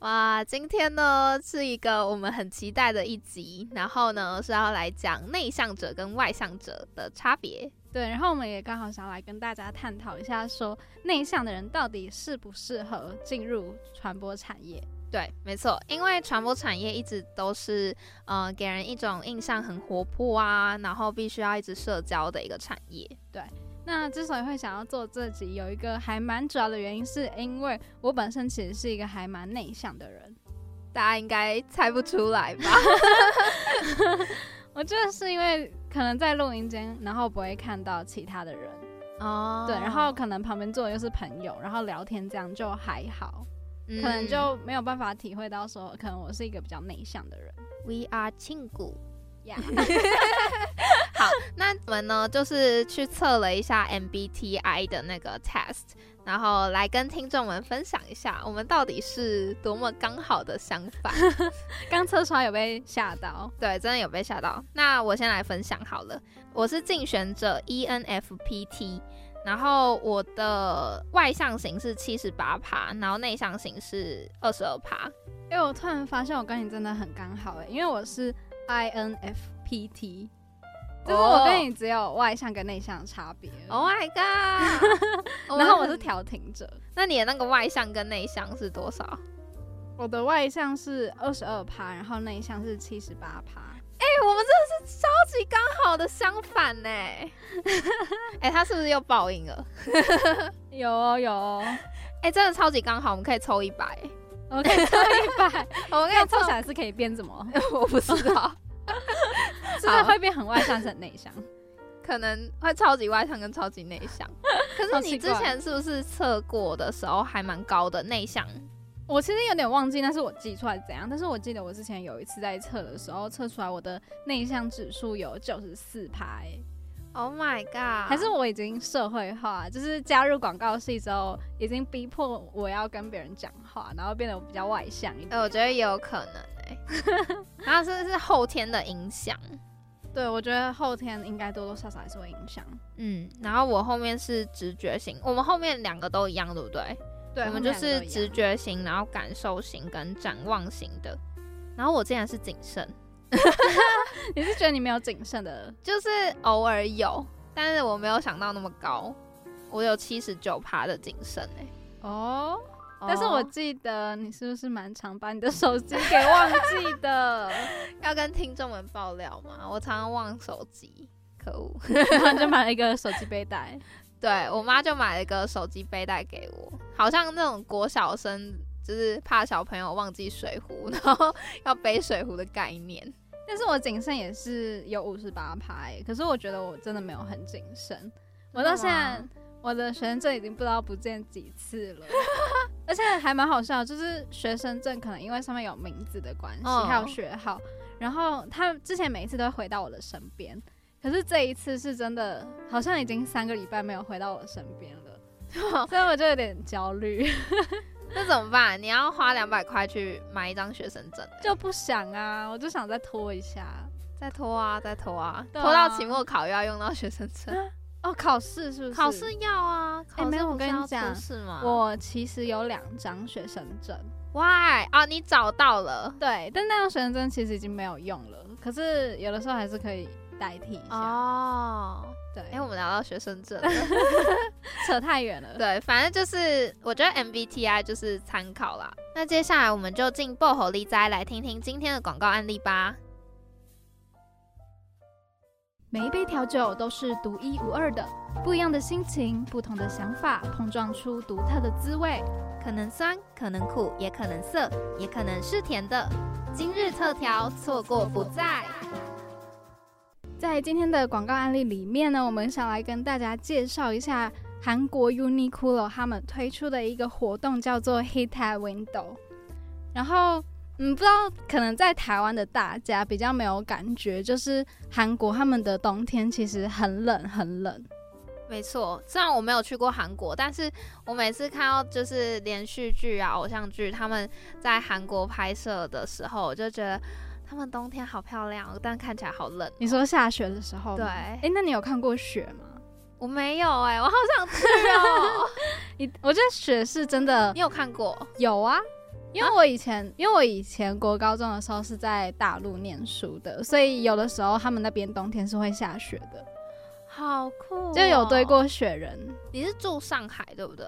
哇，今天呢是一个我们很期待的一集，然后呢是要来讲内向者跟外向者的差别。对，然后我们也刚好想来跟大家探讨一下，说内向的人到底适不适合进入传播产业？对，没错，因为传播产业一直都是，呃，给人一种印象很活泼啊，然后必须要一直社交的一个产业。对。那之所以会想要做这集，有一个还蛮主要的原因，是因为我本身其实是一个还蛮内向的人，大家应该猜不出来吧？我觉得是因为可能在录音间，然后不会看到其他的人哦，对，然后可能旁边坐的又是朋友，然后聊天这样就还好，可能就没有办法体会到说，可能我是一个比较内向的人。We are 庆谷。好，那我们呢，就是去测了一下 MBTI 的那个 test，然后来跟听众们分享一下，我们到底是多么刚好的相反。刚测出来有被吓到，对，真的有被吓到。那我先来分享好了，我是竞选者 ENFPT，然后我的外向型是七十八趴，然后内向型是二十二趴。哎，我突然发现我跟你真的很刚好哎，因为我是。INFPT，就是我跟你只有外向跟内向的差别。Oh my god！然后我是调停者。那你的那个外向跟内向是多少？我的外向是二十二趴，然后内向是七十八趴。哎，我们真的是超级刚好的相反呢。哎，他是不是又报应了？有哦有哦。哎，真的超级刚好，我们可以抽一百。我可以抽一百，我们可以凑起来是可以变什么？我不知道，是不是会变很外向，很内向？可能会超级外向跟超级内向。可是你之前是不是测过的时候还蛮高的内向？我其实有点忘记，那是我记出来怎样？但是我记得我之前有一次在测的时候，测出来我的内向指数有九十四排。Oh my god！还是我已经社会化，就是加入广告系之后，已经逼迫我要跟别人讲话，然后变得比较外向一点。我觉得也有可能哎，然后是是后天的影响。对，我觉得后天应该多多少少还是会影响。嗯，然后我后面是直觉型，我们后面两个都一样，对不对？对，我们就是直觉型，然后感受型跟展望型的。然后我竟然是谨慎。你是觉得你没有谨慎的，就是偶尔有，但是我没有想到那么高，我有七十九趴的谨慎哎。哦，但是我记得你是不是蛮常把你的手机给忘记的？要跟听众们爆料吗？我常常忘手机，可恶！然后就买了一个手机背带，对我妈就买了一个手机背带给我，好像那种国小生。就是怕小朋友忘记水壶，然后要背水壶的概念。但是我谨慎也是有五十八拍，可是我觉得我真的没有很谨慎。我到现在我的学生证已经不知道不见几次了，而且还蛮好笑，就是学生证可能因为上面有名字的关系，还有学号，然后他之前每一次都会回到我的身边，可是这一次是真的好像已经三个礼拜没有回到我身边了，所以我就有点焦虑。那怎么办？你要花两百块去买一张学生证，就不想啊！我就想再拖一下，再拖啊，再拖啊，拖到期末考又要用到学生证。哦，考试是不是？考试要啊！哎，没有，我跟你讲，我其实有两张学生证。Why？啊，你找到了？对，但那张学生证其实已经没有用了，可是有的时候还是可以代替一下。哦。对，因为我们聊到学生证，扯太远了。对，反正就是我觉得 MBTI 就是参考啦。那接下来我们就进薄荷力斋来听听今天的广告案例吧。每一杯调酒都是独一无二的，不一样的心情，不同的想法，碰撞出独特的滋味。可能酸，可能苦，也可能涩，也可能是甜的。今日特调，错过不再。在今天的广告案例里面呢，我们想来跟大家介绍一下韩国 Uniqlo 他们推出的一个活动，叫做 Hit Window。然后嗯，不知道可能在台湾的大家比较没有感觉，就是韩国他们的冬天其实很冷很冷。没错，虽然我没有去过韩国，但是我每次看到就是连续剧啊、偶像剧，他们在韩国拍摄的时候，我就觉得他们冬天好漂亮，但看起来好冷。你说下雪的时候，对，哎，那你有看过雪吗？我没有哎，我好想去哦。你，我觉得雪是真的，你有看过？有啊，因为我以前，因为我以前国高中的时候是在大陆念书的，所以有的时候他们那边冬天是会下雪的。好酷，就有堆过雪人。你是住上海对不对？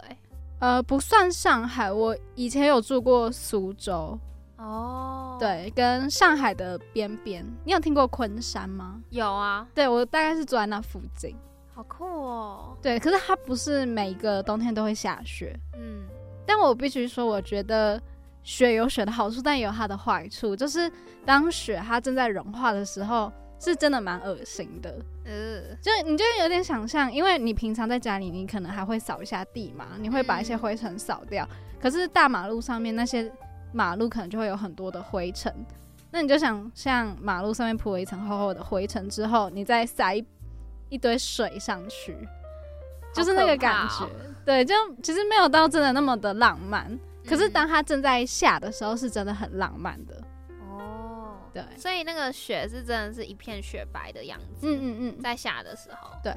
呃，不算上海，我以前有住过苏州。哦，对，跟上海的边边。你有听过昆山吗？有啊，对我大概是住在那附近。好酷哦。对，可是它不是每一个冬天都会下雪。嗯，但我必须说，我觉得雪有雪的好处，但也有它的坏处，就是当雪它正在融化的时候。是真的蛮恶心的，呃，就你就有点想象，因为你平常在家里，你可能还会扫一下地嘛，你会把一些灰尘扫掉。可是大马路上面那些马路可能就会有很多的灰尘，那你就想像马路上面铺了一层厚厚的灰尘之后，你再撒一一堆水上去，就是那个感觉。对，就其实没有到真的那么的浪漫，可是当它正在下的时候，是真的很浪漫的。哦对，所以那个雪是真的是一片雪白的样子。嗯嗯嗯，在下的时候，对，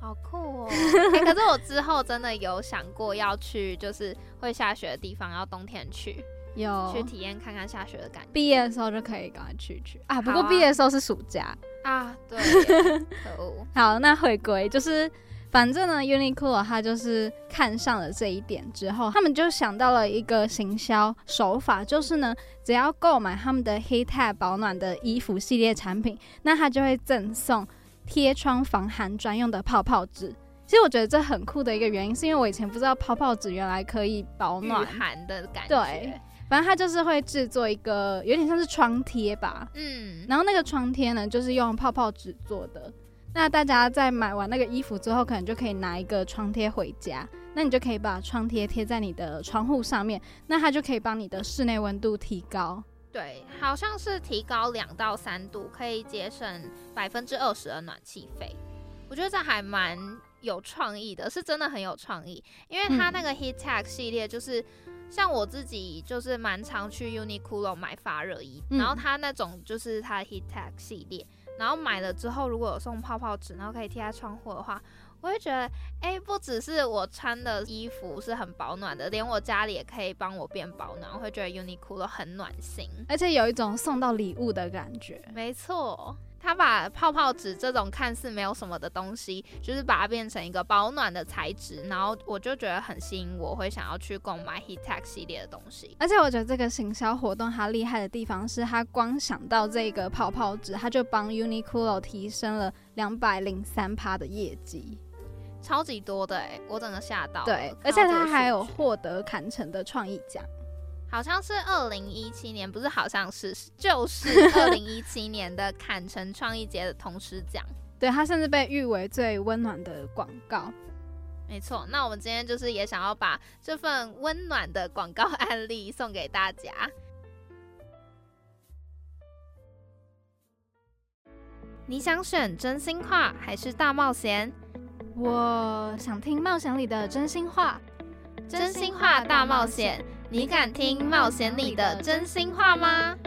好酷哦。可是我之后真的有想过要去，就是会下雪的地方，要冬天去，有去体验看看下雪的感觉。毕业的时候就可以赶快去去啊。不过毕业的时候是暑假啊。对，可恶。好，那回归就是。反正呢，Uniqlo 它就是看上了这一点之后，他们就想到了一个行销手法，就是呢，只要购买他们的 Heattech 保暖的衣服系列产品，那它就会赠送贴窗防寒专用的泡泡纸。其实我觉得这很酷的一个原因，是因为我以前不知道泡泡纸原来可以保暖寒的感觉。对，反正它就是会制作一个有点像是窗贴吧，嗯，然后那个窗贴呢，就是用泡泡纸做的。那大家在买完那个衣服之后，可能就可以拿一个窗贴回家。那你就可以把窗贴贴在你的窗户上面，那它就可以帮你的室内温度提高。对，好像是提高两到三度，可以节省百分之二十的暖气费。我觉得这还蛮有创意的，是真的很有创意。因为它那个 Heat Tech 系列，就是像我自己就是蛮常去 Uniqlo 买发热衣，然后它那种就是它的 Heat Tech 系列。然后买了之后，如果有送泡泡纸，然后可以贴在窗户的话，我会觉得，哎，不只是我穿的衣服是很保暖的，连我家里也可以帮我变保暖，我会觉得 Uniqlo 很暖心，而且有一种送到礼物的感觉。没错。他把泡泡纸这种看似没有什么的东西，就是把它变成一个保暖的材质，然后我就觉得很吸引我，会想要去购买 Heattech 系列的东西。而且我觉得这个行销活动它厉害的地方是，它光想到这个泡泡纸，它就帮 Uniqlo 提升了两百零三趴的业绩，超级多的哎，我整个吓到。对，而且它还有获得坎城的创意奖。好像是二零一七年，不是好像是，就是 二零一七年的坎城创意节的同时奖。对，它甚至被誉为最温暖的广告。没错，那我们今天就是也想要把这份温暖的广告案例送给大家。你想选真心话还是大冒险？我想听冒险里的真心话。真心话大冒险。你敢听冒险里的真心话吗？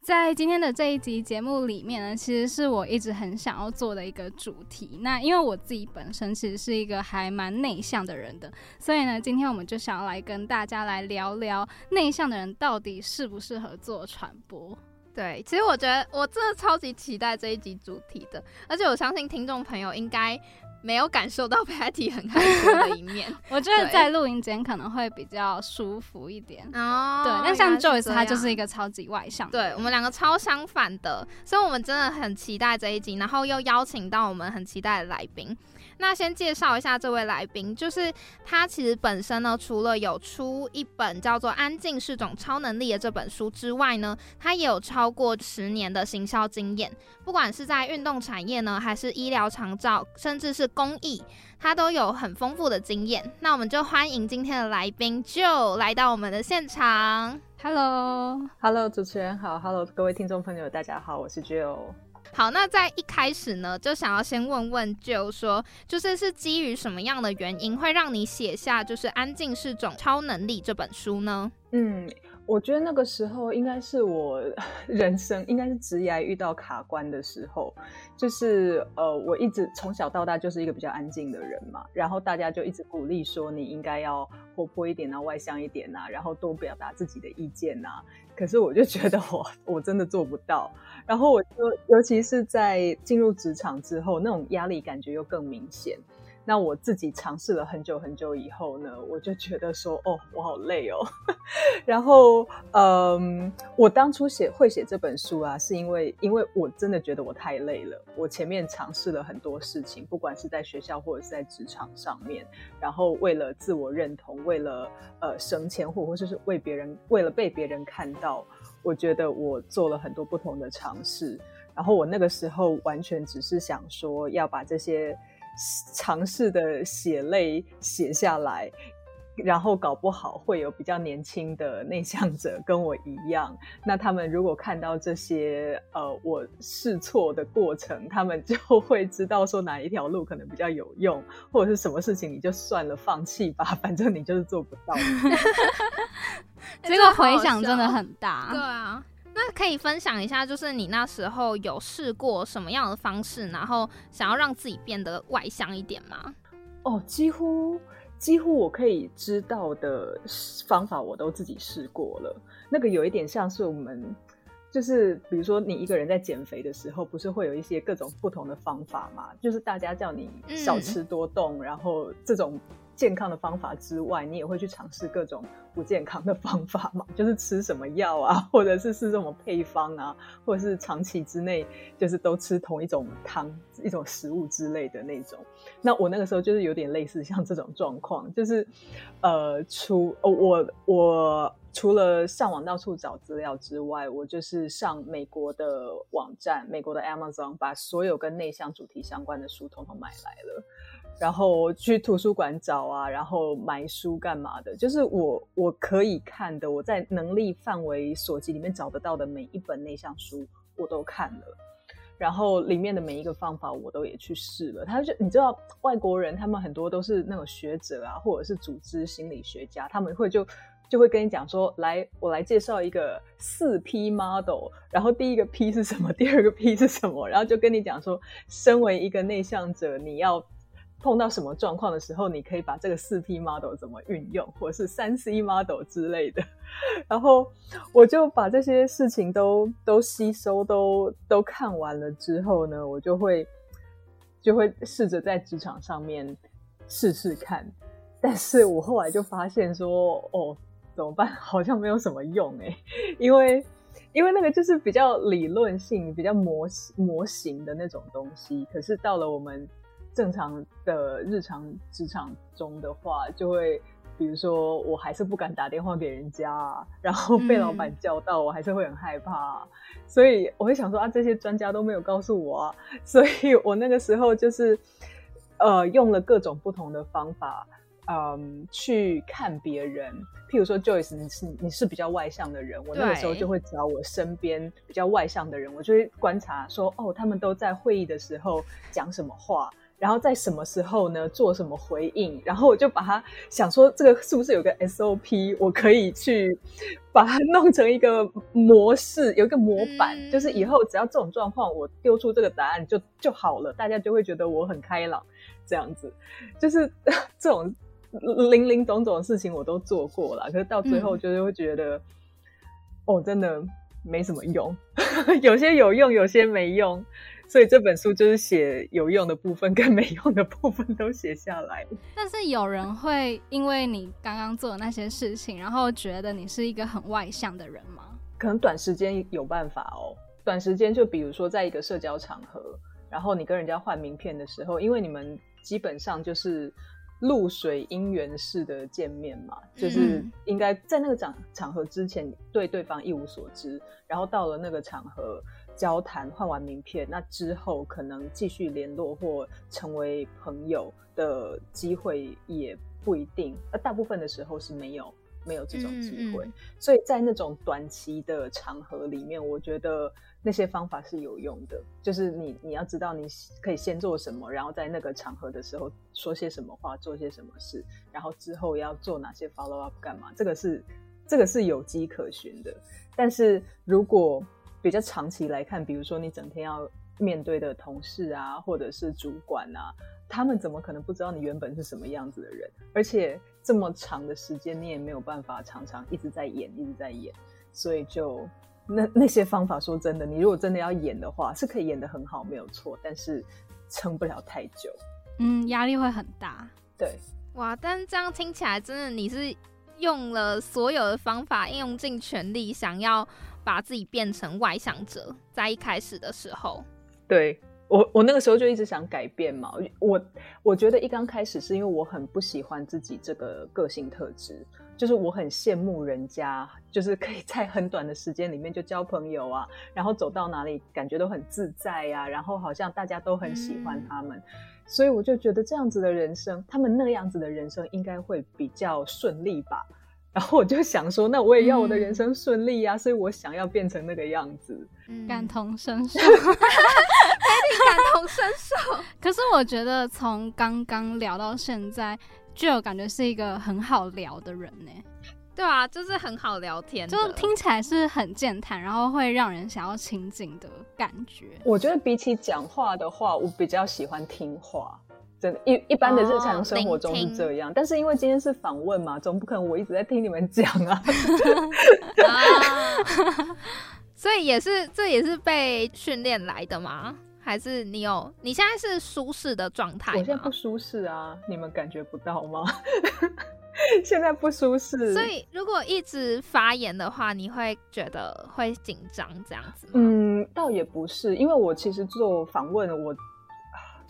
在今天的这一集节目里面呢，其实是我一直很想要做的一个主题。那因为我自己本身其实是一个还蛮内向的人的，所以呢，今天我们就想要来跟大家来聊聊内向的人到底适不适合做传播。对，其实我觉得我真的超级期待这一集主题的，而且我相信听众朋友应该。没有感受到 Patty 很害羞的一面，我觉得在录音间可能会比较舒服一点哦。对，那像 Joyce 他就是一个超级外向，对我们两个超相反的，所以我们真的很期待这一集，然后又邀请到我们很期待的来宾。那先介绍一下这位来宾，就是他其实本身呢，除了有出一本叫做《安静是种超能力》的这本书之外呢，他也有超过十年的行销经验，不管是在运动产业呢，还是医疗长照，甚至是公益，他都有很丰富的经验。那我们就欢迎今天的来宾就来到我们的现场。Hello，Hello，主持人好，Hello，各位听众朋友，大家好，我是 Jill。好，那在一开始呢，就想要先问问，就说，就是是基于什么样的原因，会让你写下就是《安静是种超能力》这本书呢？嗯。我觉得那个时候应该是我 人生应该是职业遇到卡关的时候，就是呃，我一直从小到大就是一个比较安静的人嘛，然后大家就一直鼓励说你应该要活泼一点啊，外向一点啊，然后多表达自己的意见啊。可是我就觉得我 我真的做不到，然后我就尤其是在进入职场之后，那种压力感觉又更明显。那我自己尝试了很久很久以后呢，我就觉得说，哦，我好累哦。然后，嗯，我当初写会写这本书啊，是因为因为我真的觉得我太累了。我前面尝试了很多事情，不管是在学校或者是在职场上面，然后为了自我认同，为了呃省钱，或或者是为别人，为了被别人看到，我觉得我做了很多不同的尝试。然后我那个时候完全只是想说要把这些。尝试的血泪写下来，然后搞不好会有比较年轻的内向者跟我一样。那他们如果看到这些呃我试错的过程，他们就 会知道说哪一条路可能比较有用，或者是什么事情你就算了，放弃吧，反正你就是做不到。这个回响真的很大，对啊。那可以分享一下，就是你那时候有试过什么样的方式，然后想要让自己变得外向一点吗？哦，几乎几乎我可以知道的方法，我都自己试过了。那个有一点像是我们，就是比如说你一个人在减肥的时候，不是会有一些各种不同的方法嘛？就是大家叫你少吃多动，然后这种。健康的方法之外，你也会去尝试各种不健康的方法嘛？就是吃什么药啊，或者是是什么配方啊，或者是长期之内就是都吃同一种汤、一种食物之类的那种。那我那个时候就是有点类似像这种状况，就是呃，除我我除了上网到处找资料之外，我就是上美国的网站，美国的 Amazon，把所有跟内向主题相关的书统统买来了。然后去图书馆找啊，然后买书干嘛的？就是我我可以看的，我在能力范围所及里面找得到的每一本内向书，我都看了。然后里面的每一个方法，我都也去试了。他就你知道，外国人他们很多都是那种学者啊，或者是组织心理学家，他们会就就会跟你讲说，来，我来介绍一个四 P model，然后第一个 P 是什么，第二个 P 是什么，然后就跟你讲说，身为一个内向者，你要。碰到什么状况的时候，你可以把这个四 P model 怎么运用，或者是三 C model 之类的。然后我就把这些事情都都吸收，都都看完了之后呢，我就会就会试着在职场上面试试看。但是我后来就发现说，哦，怎么办？好像没有什么用哎，因为因为那个就是比较理论性、比较模模型的那种东西。可是到了我们正常的日常职场中的话，就会比如说，我还是不敢打电话给人家，然后被老板叫到，我还是会很害怕。所以我会想说啊，这些专家都没有告诉我啊，所以我那个时候就是呃用了各种不同的方法，嗯，去看别人。譬如说，Joyce，你是你是比较外向的人，我那个时候就会找我身边比较外向的人，我就会观察说，哦，他们都在会议的时候讲什么话。然后在什么时候呢？做什么回应？然后我就把它想说，这个是不是有个 SOP？我可以去把它弄成一个模式，有一个模板，就是以后只要这种状况，我丢出这个答案就就好了，大家就会觉得我很开朗。这样子，就是 这种零零总总的事情我都做过了，可是到最后就是会觉得，哦，真的没什么用，有些有用，有些没用。所以这本书就是写有用的部分跟没用的部分都写下来。但是有人会因为你刚刚做的那些事情，然后觉得你是一个很外向的人吗？可能短时间有办法哦。短时间就比如说在一个社交场合，然后你跟人家换名片的时候，因为你们基本上就是露水姻缘式的见面嘛，就是嗯。应该在那个场场合之前对对方一无所知，然后到了那个场合交谈，换完名片，那之后可能继续联络或成为朋友的机会也不一定，呃，大部分的时候是没有没有这种机会。嗯嗯所以在那种短期的场合里面，我觉得那些方法是有用的。就是你你要知道你可以先做什么，然后在那个场合的时候说些什么话，做些什么事，然后之后要做哪些 follow up 干嘛，这个是这个是有迹可循的。但是如果比较长期来看，比如说你整天要面对的同事啊，或者是主管啊，他们怎么可能不知道你原本是什么样子的人？而且这么长的时间，你也没有办法常常一直在演，一直在演，所以就那那些方法，说真的，你如果真的要演的话，是可以演得很好，没有错，但是撑不了太久。嗯，压力会很大。对，哇，但这样听起来真的你是用了所有的方法，应用尽全力，想要把自己变成外向者，在一开始的时候，对我，我那个时候就一直想改变嘛。我我觉得一刚开始是因为我很不喜欢自己这个个性特质，就是我很羡慕人家，就是可以在很短的时间里面就交朋友啊，然后走到哪里感觉都很自在呀、然后好像大家都很喜欢他们。所以我就觉得这样子的人生，他们那样子的人生应该会比较顺利吧。然后我就想说，那我也要我的人生顺利呀、所以我想要变成那个样子。嗯感同身受。感同身受。可是我觉得从刚刚聊到现在，就有感觉是一个很好聊的人呢，对啊，就是很好聊天，就听起来是很健谈，然后会让人想要亲近的感觉。我觉得比起讲话的话，我比较喜欢听话。真的，一一般的日常生活中是这样，但是因为今天是访问嘛，总不可能我一直在听你们讲啊。啊，所以也是这也是被训练来的吗？还是你有你现在是舒适的状态吗我现在不？舒适啊，你们感觉不到吗？现在不舒适，所以如果一直发言的话，你会觉得会紧张这样子吗？嗯，倒也不是，因为我其实做访问我。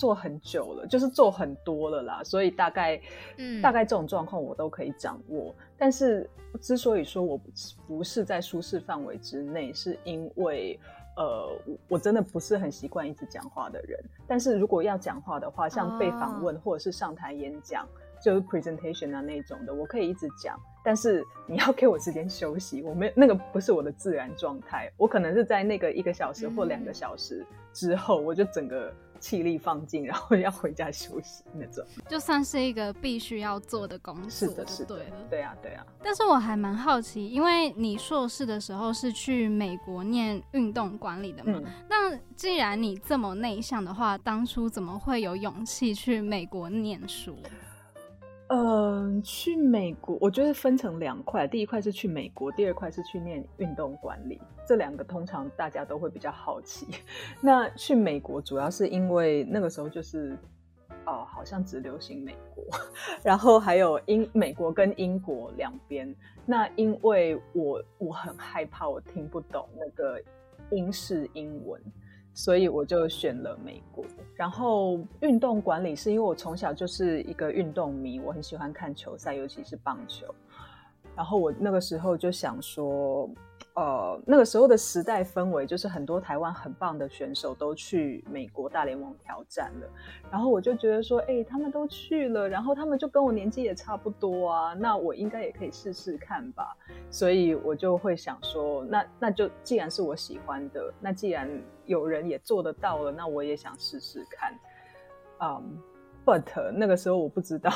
做很久了，就是做很多了啦，所以大概，嗯大概这种状况我都可以掌握。但是之所以说我不不是在舒适范围之内，是因为呃，我我真的不是很习惯一直讲话的人。但是如果要讲话的话，像被访问或者是上台演讲，就是 presentation 啊那种的，我可以一直讲。但是你要给我时间休息，我没那个不是我的自然状态，我可能是在那个一个小时或两个小时之后，我就整个气力放尽，然后要回家休息那种。就算是一个必须要做的工作，是的，是的对啊，对啊。但是我还蛮好奇，因为你硕士的时候是去美国念运动管理的嘛？嗯，那既然你这么内向的话，当初怎么会有勇气去美国念书？嗯，去美国，我觉得分成两块，第一块是去美国，第二块是去念运动管理。这两个通常大家都会比较好奇。那去美国主要是因为那个时候就是，哦，好像只流行美国，然后还有英美国跟英国两边。那因为我我很害怕我听不懂那个英式英文，所以我就选了美国。然后运动管理是因为我从小就是一个运动迷，我很喜欢看球赛，尤其是棒球。然后我那个时候就想说，呃，那个时候的时代氛围就是很多台湾很棒的选手都去美国大联盟挑战了。然后我就觉得说，哎、他们都去了，然后他们就跟我年纪也差不多啊，那我应该也可以试试看吧。所以我就会想说，那那就既然是我喜欢的，那既然有人也做得到了，那我也想试试看。嗯、b u t 那个时候我不知道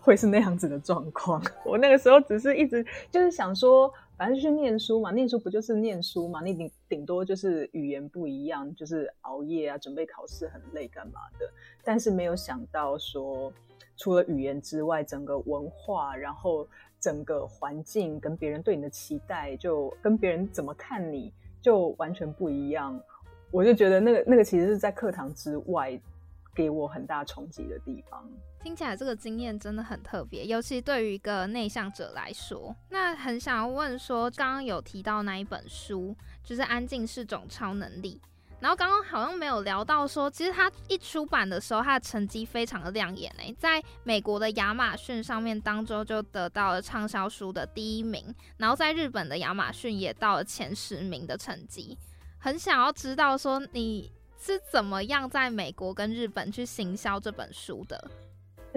会是那样子的状况。我那个时候只是一直就是想说，反正就去念书嘛，念书不就是念书嘛？你顶顶多就是语言不一样，就是熬夜啊，准备考试很累干嘛的。但是没有想到说，除了语言之外，整个文化，然后整个环境跟别人对你的期待，就跟别人怎么看你，就完全不一样。我就觉得那个那个其实是在课堂之外给我很大冲击的地方。听起来这个经验真的很特别，尤其对于一个内向者来说。那很想要问说，刚刚有提到那一本书，就是《安静是种超能力》。然后刚刚好像没有聊到说，其实他一出版的时候，他的成绩非常的亮眼诶，在美国的亚马逊上面当中就得到了畅销书的第一名，然后在日本的亚马逊也到了前十名的成绩。很想要知道说你是怎么样在美国跟日本去行销这本书的。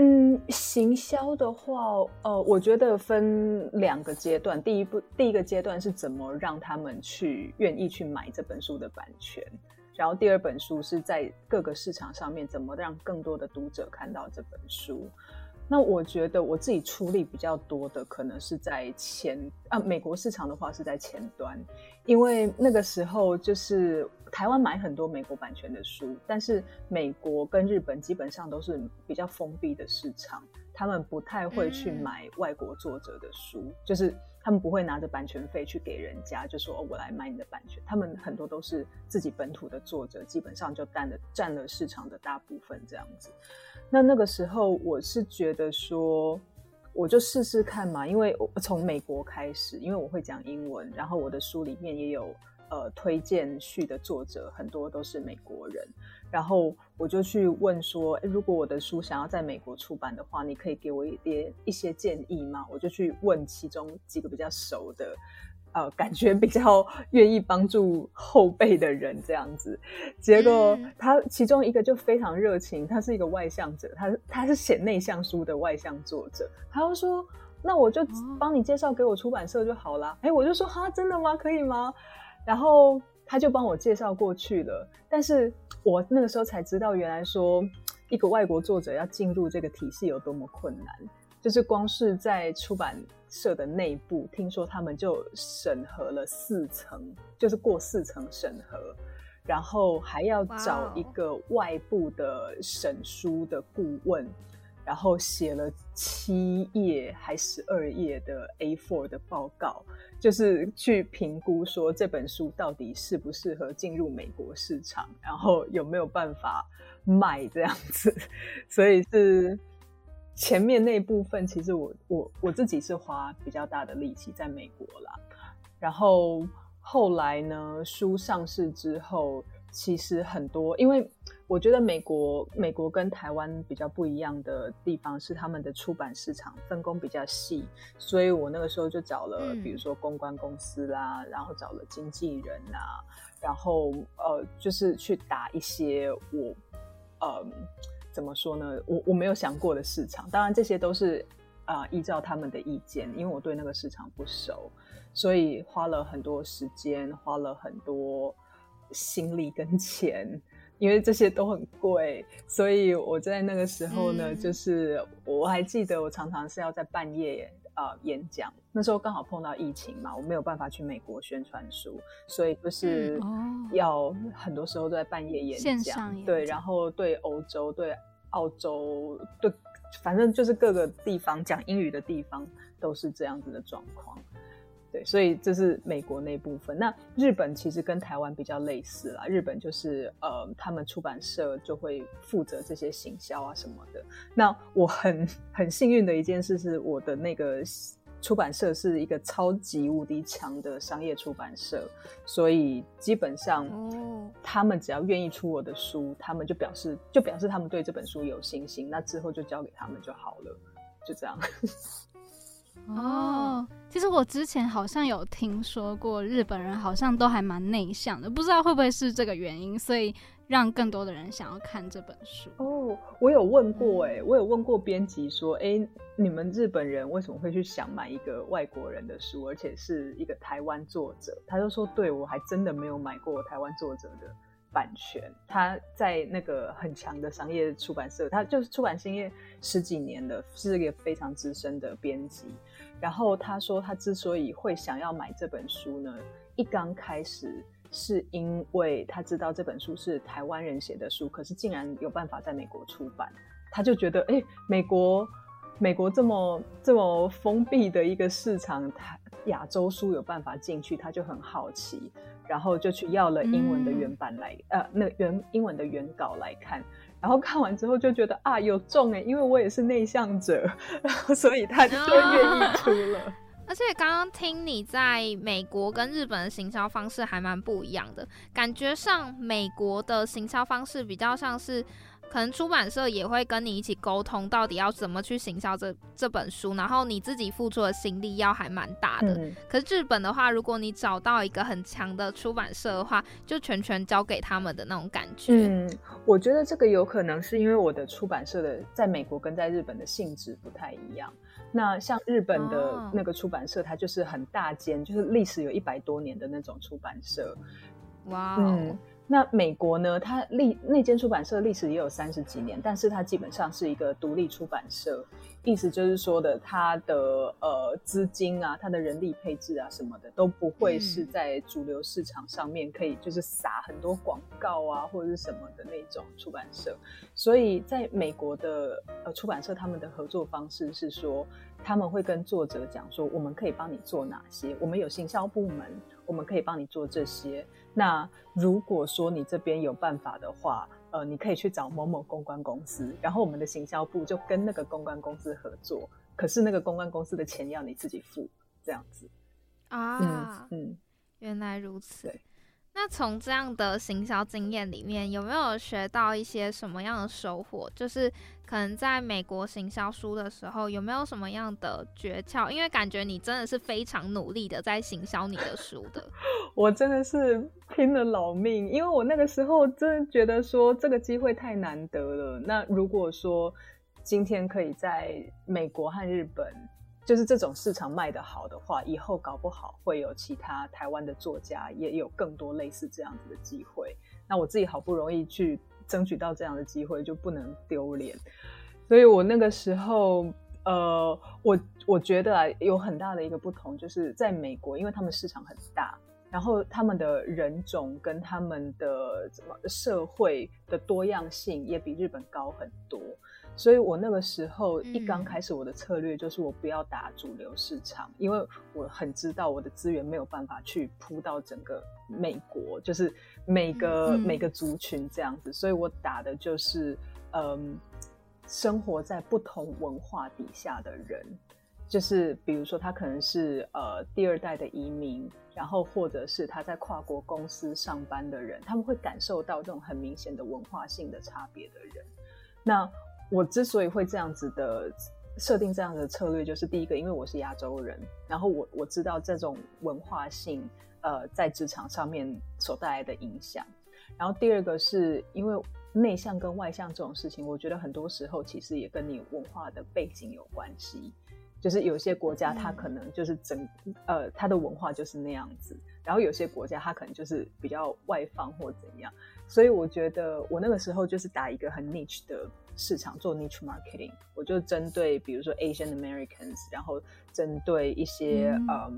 嗯，行销的话，呃，我觉得分两个阶段。第一步，第一个阶段是怎么让他们去愿意去买这本书的版权，然后第二本书是在各个市场上面怎么让更多的读者看到这本书。那我觉得我自己出力比较多的，可能是在前啊，美国市场的话是在前端，因为那个时候就是。台湾买很多美国版权的书，但是美国跟日本基本上都是比较封闭的市场，他们不太会去买外国作者的书，就是他们不会拿着版权费去给人家，就说我来买你的版权。他们很多都是自己本土的作者，基本上就占了占了市场的大部分这样子。那那个时候我是觉得说，我就试试看嘛，因为我从美国开始，因为我会讲英文，然后我的书里面也有。呃，推荐序的作者很多都是美国人，然后我就去问说，如果我的书想要在美国出版的话，你可以给我一点一些建议吗？我就去问其中几个比较熟的，呃，感觉比较愿意帮助后辈的人这样子。结果他其中一个就非常热情，他是一个外向者，他他是写内向书的外向作者，他就说，那我就帮你介绍给我出版社就好了。哎，我就说，哈，真的吗？可以吗？然后他就帮我介绍过去了，但是我那个时候才知道，原来说一个外国作者要进入这个体系有多么困难。就是光是在出版社的内部，听说他们就审核了四层，就是过四层审核，然后还要找一个外部的审书的顾问。然后写了七页还十二页的 A4 的报告，就是去评估说这本书到底适不适合进入美国市场，然后有没有办法卖这样子。所以是前面那部分，其实我我我自己是花比较大的力气在美国啦。然后后来呢，书上市之后。其实很多，因为我觉得美国美国跟台湾比较不一样的地方是他们的出版市场分工比较细，所以我那个时候就找了，比如说公关公司啦，然后找了经纪人啊，然后呃，就是去打一些我呃怎么说呢，我我没有想过的市场。当然这些都是啊依照他们的意见，因为我对那个市场不熟，所以花了很多时间，花了很多。心力跟钱，因为这些都很贵，所以我在那个时候呢，就是我还记得我常常是要在半夜啊演讲。那时候刚好碰到疫情嘛，我没有办法去美国宣传书，所以就是要很多时候都在半夜演讲。对，然后对欧洲、对澳洲、对反正就是各个地方讲英语的地方都是这样子的状况。对，所以这是美国那部分。那日本其实跟台湾比较类似啦。日本就是呃，他们出版社就会负责这些行销啊什么的。那我很很幸运的一件事是，我的那个出版社是一个超级无敌强的商业出版社，所以基本上，他们只要愿意出我的书，他们就表示就表示他们对这本书有信心。那之后就交给他们就好了，就这样。哦，其实我之前好像有听说过，日本人好像都还蛮内向的，不知道会不会是这个原因，所以让更多的人想要看这本书。哦，我有问过，哎，我有问过编辑说，哎，你们日本人为什么会去想买一个外国人的书，而且是一个台湾作者？他就说，对我还真的没有买过台湾作者的。版权，他在那个很强的商业出版社，他就是出版兴业十几年的，是一个非常资深的编辑。然后他说，他之所以会想要买这本书呢，一刚开始是因为他知道这本书是台湾人写的书，可是竟然有办法在美国出版，他就觉得，哎，美国，美国这么这么封闭的一个市场，台亚洲书有办法进去，他就很好奇。然后就去要了英文的原版来，呃，那原英文的原稿来看，然后看完之后就觉得啊有中哎，因为我也是内向者，所以他就愿意出了。而且刚刚听你在美国跟日本的行销方式还蛮不一样的，感觉上美国的行销方式比较像是。可能出版社也会跟你一起沟通，到底要怎么去行销这这本书，然后你自己付出的心力要还蛮大的。可是日本的话，如果你找到一个很强的出版社的话，就全权交给他们的那种感觉。嗯，我觉得这个有可能是因为我的出版社的在美国跟在日本的性质不太一样。那像日本的那个出版社，它就是很大间，就是历史有一百多年的那种出版社。哇，嗯。那美国呢？它历那间出版社历史也有三十几年，但是它基本上是一个独立出版社，意思就是说的，它的呃资金啊，它的人力配置啊什么的都不会是在主流市场上面可以就是撒很多广告啊或者是什么的那种出版社。所以在美国的呃出版社，他们的合作方式是说，他们会跟作者讲说，我们可以帮你做哪些，我们有行销部门，我们可以帮你做这些。那如果说你这边有办法的话，呃，你可以去找某某公关公司，然后我们的行销部就跟那个公关公司合作。可是那个公关公司的钱要你自己付，这样子啊？嗯嗯，原来如此。那从这样的行销经验里面，有没有学到一些什么样的收获？就是可能在美国行销书的时候，有没有什么样的诀窍？因为感觉你真的是非常努力的在行销你的书的。我真的是拼了老命，因为我那个时候真的觉得说这个机会太难得了。那如果说今天可以在美国和日本。就是这种市场卖得好的话，以后搞不好会有其他台湾的作家也有更多类似这样子的机会。那我自己好不容易去争取到这样的机会，就不能丢脸。所以我那个时候，呃，我我觉得啊，有很大的一个不同，就是在美国，因为他们市场很大，然后他们的人种跟他们的怎么社会的多样性也比日本高很多。所以我那个时候一刚开始，我的策略就是我不要打主流市场，因为我很知道我的资源没有办法去铺到整个美国，就是每个每个族群这样子。所以我打的就是嗯，生活在不同文化底下的人，就是比如说他可能是呃第二代的移民，然后或者是他在跨国公司上班的人，他们会感受到这种很明显的文化性的差别的人，那。我之所以会这样子的设定这样的策略，就是第一个，因为我是亚洲人，然后我我知道这种文化性，呃，在职场上面所带来的影响。然后第二个是因为内向跟外向这种事情，我觉得很多时候其实也跟你文化的背景有关系。就是有些国家它可能就是整呃它的文化就是那样子，然后有些国家它可能就是比较外放或怎样。所以我觉得我那个时候就是打一个很 niche 的。市场做 niche marketing，我就针对比如说 Asian Americans，然后针对一些呃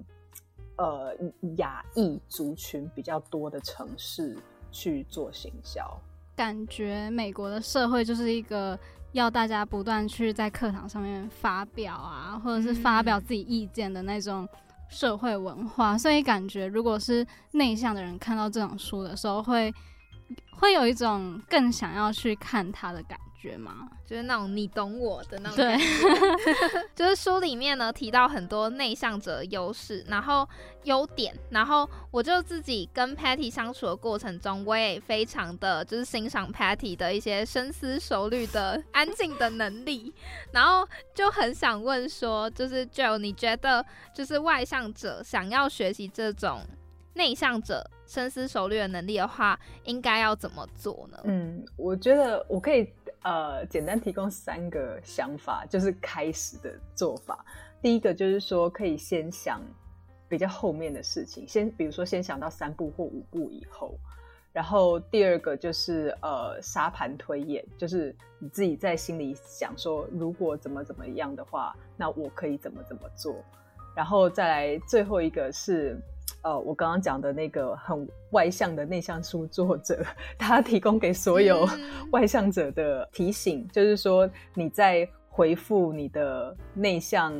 呃亚裔族群比较多的城市去做行销。感觉美国的社会就是一个要大家不断去在课堂上面发表啊，或者是发表自己意见的那种社会文化，所以感觉如果是内向的人看到这种书的时候，会会有一种更想要去看它的感。觉吗？就是那种你懂我的那种对，就是书里面呢提到很多内向者的优势，然后优点，然后我就自己跟 Patty 相处的过程中，我也非常的就是欣赏 Patty 的一些深思熟虑的安静的能力，然后就很想问说，就是 Joe，你觉得就是外向者想要学习这种内向者深思熟虑的能力的话，应该要怎么做呢？嗯，我觉得我可以。呃，简单提供三个想法，就是开始的做法。第一个就是说，可以先想比较后面的事情，先比如说先想到三步或五步以后。然后第二个就是呃，沙盘推演，就是你自己在心里想说，如果怎么怎么样的话，那我可以怎么怎么做。然后再来最后一个是。呃，我刚刚讲的那个很外向的内向书作者，他提供给所有 外向者的提醒，就是说你在回复你的内向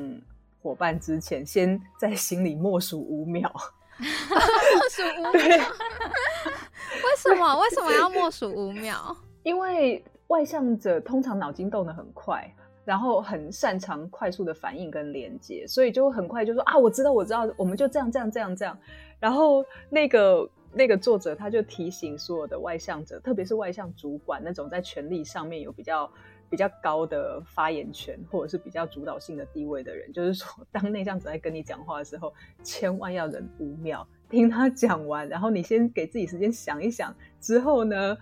伙伴之前，先在心里默数五秒。默数五秒？为什么？为什么要默数五秒？因为外向者通常脑筋动得很快。然后很擅长快速的反应跟连接，所以就会很快就说啊，我知道，我知道，我们就这样，这样，这样，这样。然后那个那个作者他就提醒所有的外向者，特别是外向主管那种在权力上面有比较比较高的发言权或者是比较主导性的地位的人，就是说，当内向者在跟你讲话的时候，千万要忍五秒，听他讲完，然后你先给自己时间想一想，之后呢？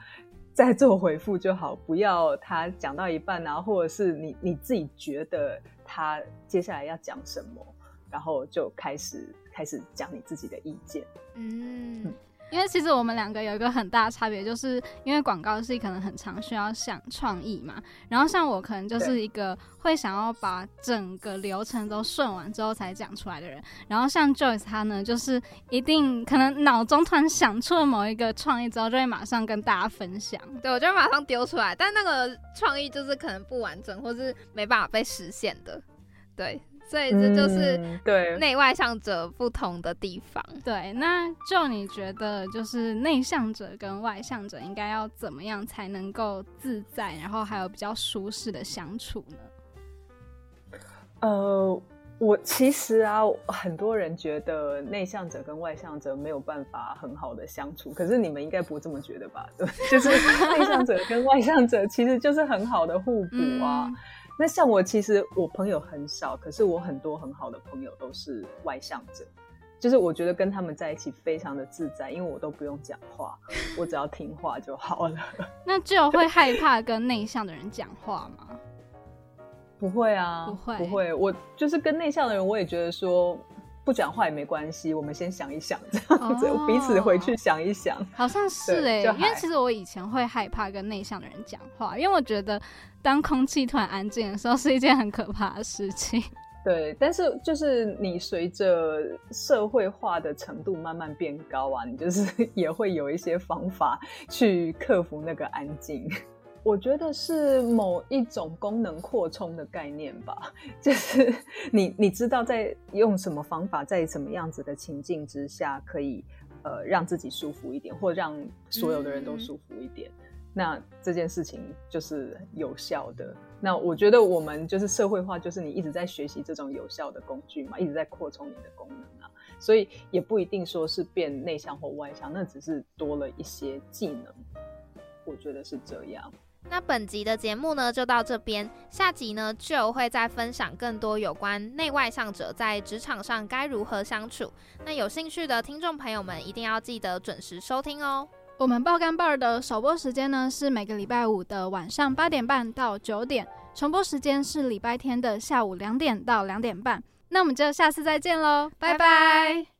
再做回复就好，不要他讲到一半啊，或者是你你自己觉得他接下来要讲什么，然后就开始开始讲你自己的意见，嗯。因为其实我们两个有一个很大的差别，就是因为广告是可能很常需要想创意嘛，然后像我可能就是一个会想要把整个流程都顺完之后才讲出来的人，然后像 Joyce 他呢，就是一定可能脑中突然想出了某一个创意之后，就会马上跟大家分享，对我就会马上丢出来，但那个创意就是可能不完整或是没办法被实现的，对。所以这就是对内外向者不同的地方。对，那就你觉得，就是内向者跟外向者应该要怎么样才能够自在，然后还有比较舒适的相处呢？呃，我其实啊，很多人觉得内向者跟外向者没有办法很好的相处，可是你们应该不这么觉得吧？对，就是内向者跟外向者其实就是很好的互补啊。那像我，其实我朋友很少，可是我很多很好的朋友都是外向者，就是我觉得跟他们在一起非常的自在，因为我都不用讲话，我只要听话就好了。那就会害怕跟内向的人讲话吗？不会啊，不会，不会。我就是跟内向的人，我也觉得说。不讲话也没关系，我们先想一想，这样子彼此回去想一想。好像是哎，因为其实我以前会害怕跟内向的人讲话，因为我觉得当空气突然安静的时候是一件很可怕的事情。对，但是就是你随着社会化的程度慢慢变高啊，你就是也会有一些方法去克服那个安静。我觉得是某一种功能扩充的概念吧，就是你你知道在用什么方法，在什么样子的情境之下，可以呃让自己舒服一点，或让所有的人都舒服一点，那这件事情就是有效的。那我觉得我们就是社会化，就是你一直在学习这种有效的工具嘛，一直在扩充你的功能啊，所以也不一定说是变内向或外向，那只是多了一些技能，我觉得是这样。那本集的节目呢，就到这边。下集呢，就会再分享更多有关内外向者在职场上该如何相处。那有兴趣的听众朋友们，一定要记得准时收听哦。我们爆肝 bar 的首播时间呢，是每个礼拜五的晚上八点半到九点，重播时间是礼拜天的下午两点到两点半。那我们就下次再见喽，拜拜。